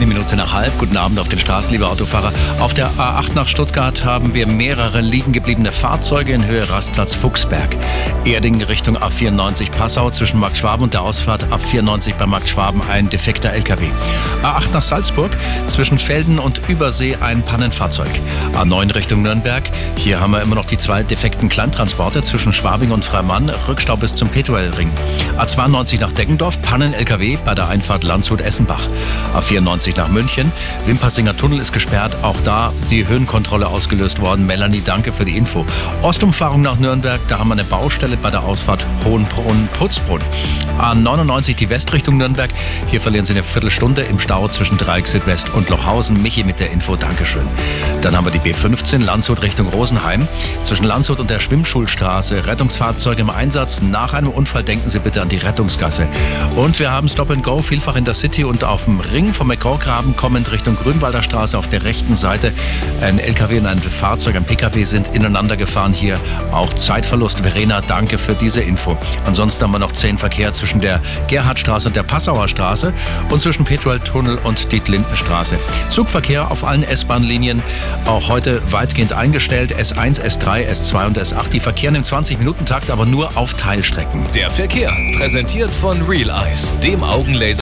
Eine Minute nach halb. Guten Abend auf den Straßen, liebe Autofahrer. Auf der A8 nach Stuttgart haben wir mehrere liegen gebliebene Fahrzeuge in Höhe Rastplatz Fuchsberg. Erding Richtung A94 Passau zwischen Markt Schwaben und der Ausfahrt A94 bei Markt Schwaben ein defekter LKW. A8 nach Salzburg zwischen Felden und Übersee ein Pannenfahrzeug. A9 Richtung Nürnberg. Hier haben wir immer noch die zwei defekten Kleintransporte zwischen Schwabing und Freimann. Rückstau bis zum Petuelring. A92 nach Deggendorf. Pannen-LKW bei der Einfahrt Landshut-Essenbach. A94 nach München. Wimpersinger Tunnel ist gesperrt. Auch da die Höhenkontrolle ausgelöst worden. Melanie, danke für die Info. Ostumfahrung nach Nürnberg. Da haben wir eine Baustelle bei der Ausfahrt Hohenbrunn-Putzbrunn. A99 die Westrichtung Nürnberg. Hier verlieren Sie eine Viertelstunde im Stau zwischen Dreieck Südwest und Lochhausen. Michi mit der Info. Dankeschön. Dann haben wir die B15 Landshut Richtung Rosenheim. Zwischen Landshut und der Schwimmschulstraße. Rettungsfahrzeuge im Einsatz. Nach einem Unfall denken Sie bitte an die Rettungsgasse. Und wir haben Stop and Go vielfach in der City und auf dem Ring vom McGraw-Graben kommend Richtung Grünwalder Straße auf der rechten Seite. Ein LKW und ein Fahrzeug, ein PKW sind ineinander gefahren. Hier auch Zeitverlust. Verena, danke für diese Info. Ansonsten haben wir noch zehn Verkehr zwischen der Gerhardstraße und der Passauer Straße und zwischen Petueltunnel und Dietlindenstraße. Zugverkehr auf allen S-Bahn-Linien auch heute weitgehend eingestellt. S1, S3, S2 und S8. Die verkehren im 20-Minuten-Takt, aber nur auf Teilstrecken. Der Verkehr, präsentiert von Real Eyes, dem Augenlaser.